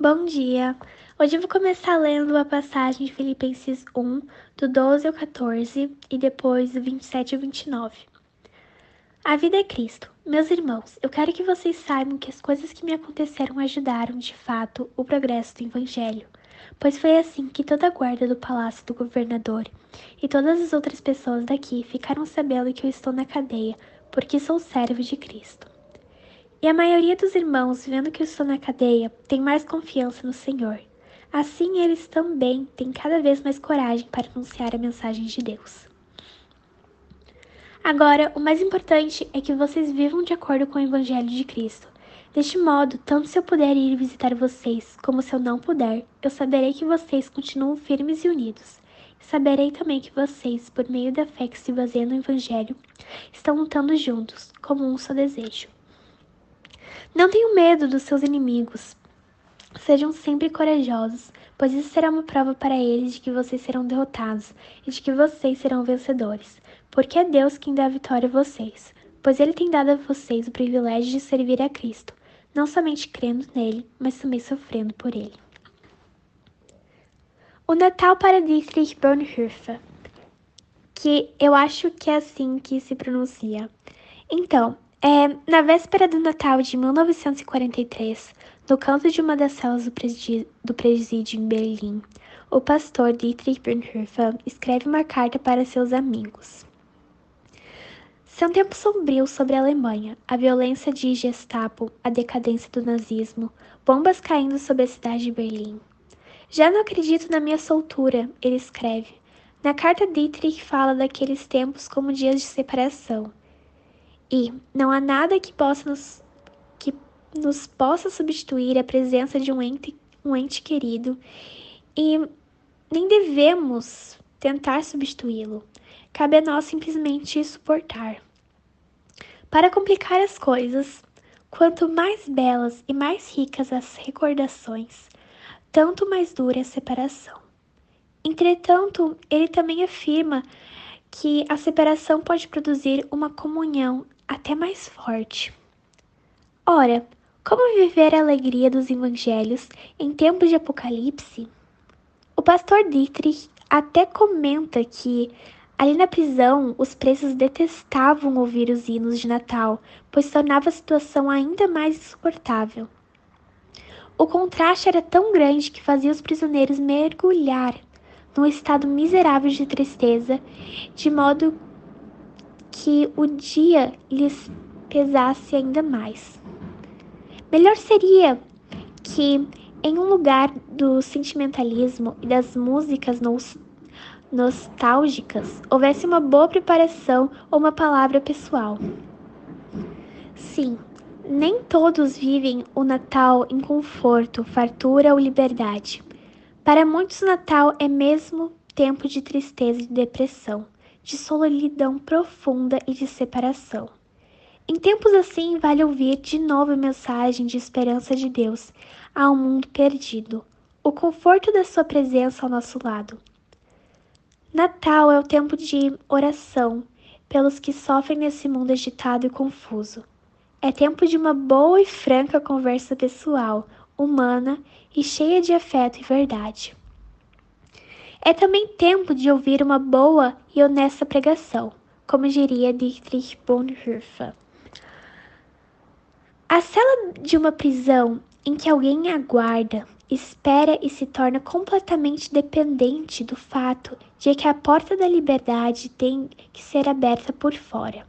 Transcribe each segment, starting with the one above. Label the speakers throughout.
Speaker 1: Bom dia! Hoje eu vou começar lendo a passagem de Filipenses 1, do 12 ao 14 e depois do 27 ao 29. A vida é Cristo. Meus irmãos, eu quero que vocês saibam que as coisas que me aconteceram ajudaram, de fato, o progresso do Evangelho, pois foi assim que toda a guarda do palácio do governador e todas as outras pessoas daqui ficaram sabendo que eu estou na cadeia, porque sou servo de Cristo. E a maioria dos irmãos, vendo que eu estou na cadeia, tem mais confiança no Senhor. Assim, eles também têm cada vez mais coragem para anunciar a mensagem de Deus. Agora, o mais importante é que vocês vivam de acordo com o Evangelho de Cristo. Deste modo, tanto se eu puder ir visitar vocês, como se eu não puder, eu saberei que vocês continuam firmes e unidos. E saberei também que vocês, por meio da fé que se baseia no Evangelho, estão lutando juntos, como um só desejo. Não tenham medo dos seus inimigos. Sejam sempre corajosos, pois isso será uma prova para eles de que vocês serão derrotados e de que vocês serão vencedores, porque é Deus quem dá a vitória a vocês, pois Ele tem dado a vocês o privilégio de servir a Cristo, não somente crendo nele, mas também sofrendo por ele. O Natal para Dietrich Bonhoeffer, que eu acho que é assim que se pronuncia. Então, é, na véspera do Natal de 1943, no canto de uma das celas do presídio, em Berlim, o pastor Dietrich Bonhoeffer escreve uma carta para seus amigos. São tempos sombrios sobre a Alemanha, a violência de Gestapo, a decadência do nazismo, bombas caindo sobre a cidade de Berlim. Já não acredito na minha soltura, ele escreve. Na carta, Dietrich fala daqueles tempos como dias de separação e não há nada que possa nos, que nos possa substituir a presença de um ente, um ente querido e nem devemos tentar substituí-lo. Cabe a nós simplesmente suportar. Para complicar as coisas, quanto mais belas e mais ricas as recordações, tanto mais dura a separação. Entretanto, ele também afirma que a separação pode produzir uma comunhão até mais forte. Ora, como viver a alegria dos evangelhos em tempos de apocalipse? O pastor Dietrich até comenta que ali na prisão os presos detestavam ouvir os hinos de Natal, pois tornava a situação ainda mais insuportável. O contraste era tão grande que fazia os prisioneiros mergulhar num estado miserável de tristeza, de modo que o dia lhes pesasse ainda mais. Melhor seria que, em um lugar do sentimentalismo e das músicas nostálgicas, houvesse uma boa preparação ou uma palavra pessoal. Sim, nem todos vivem o Natal em conforto, fartura ou liberdade. Para muitos, Natal é mesmo tempo de tristeza e depressão de solidão profunda e de separação. Em tempos assim, vale ouvir de novo a mensagem de esperança de Deus ao mundo perdido, o conforto da Sua presença ao nosso lado. Natal é o tempo de oração pelos que sofrem nesse mundo agitado e confuso. É tempo de uma boa e franca conversa pessoal, humana e cheia de afeto e verdade. É também tempo de ouvir uma boa e honesta pregação, como diria Dietrich Bonhoeffer. A cela de uma prisão em que alguém aguarda, espera e se torna completamente dependente do fato de que a porta da liberdade tem que ser aberta por fora.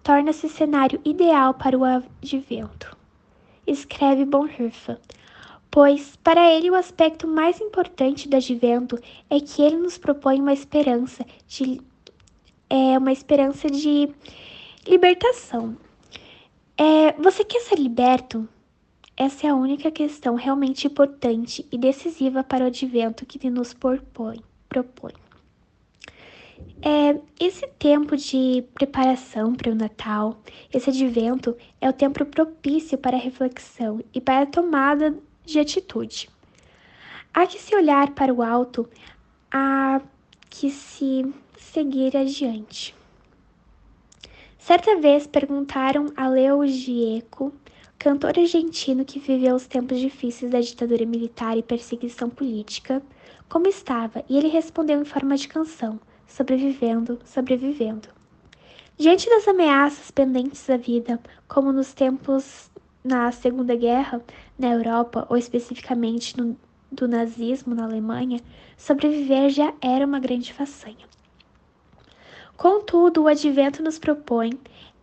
Speaker 1: Torna-se cenário ideal para o advento. Escreve Bonhoeffer pois para ele o aspecto mais importante do advento é que ele nos propõe uma esperança de é uma esperança de libertação. É, você quer ser liberto? Essa é a única questão realmente importante e decisiva para o advento que nos propõe. propõe. É, esse tempo de preparação para o Natal, esse advento, é o tempo propício para a reflexão e para a tomada de atitude. Há que se olhar para o alto, há que se seguir adiante. Certa vez perguntaram a Leo Gieco, cantor argentino que viveu os tempos difíceis da ditadura militar e perseguição política, como estava, e ele respondeu em forma de canção, sobrevivendo, sobrevivendo. Diante das ameaças pendentes da vida, como nos tempos na Segunda Guerra na Europa, ou especificamente no, do nazismo na Alemanha, sobreviver já era uma grande façanha. Contudo, o advento nos propõe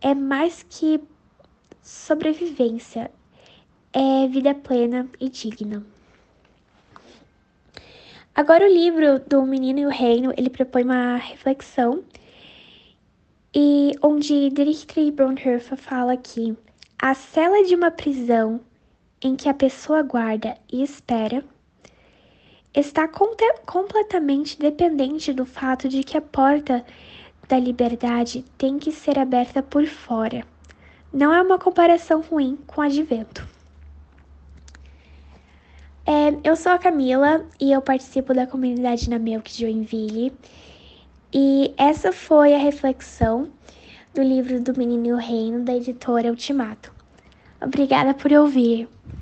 Speaker 1: é mais que sobrevivência, é vida plena e digna. Agora o livro do Menino e o Reino, ele propõe uma reflexão e onde Dietrich Bonhoeffer fala que a cela de uma prisão em que a pessoa guarda e espera está completamente dependente do fato de que a porta da liberdade tem que ser aberta por fora. Não é uma comparação ruim com o advento. É, eu sou a Camila e eu participo da comunidade na Milk de Joinville. E essa foi a reflexão do livro do Menino e o Reino, da editora Ultimato. Obrigada por ouvir.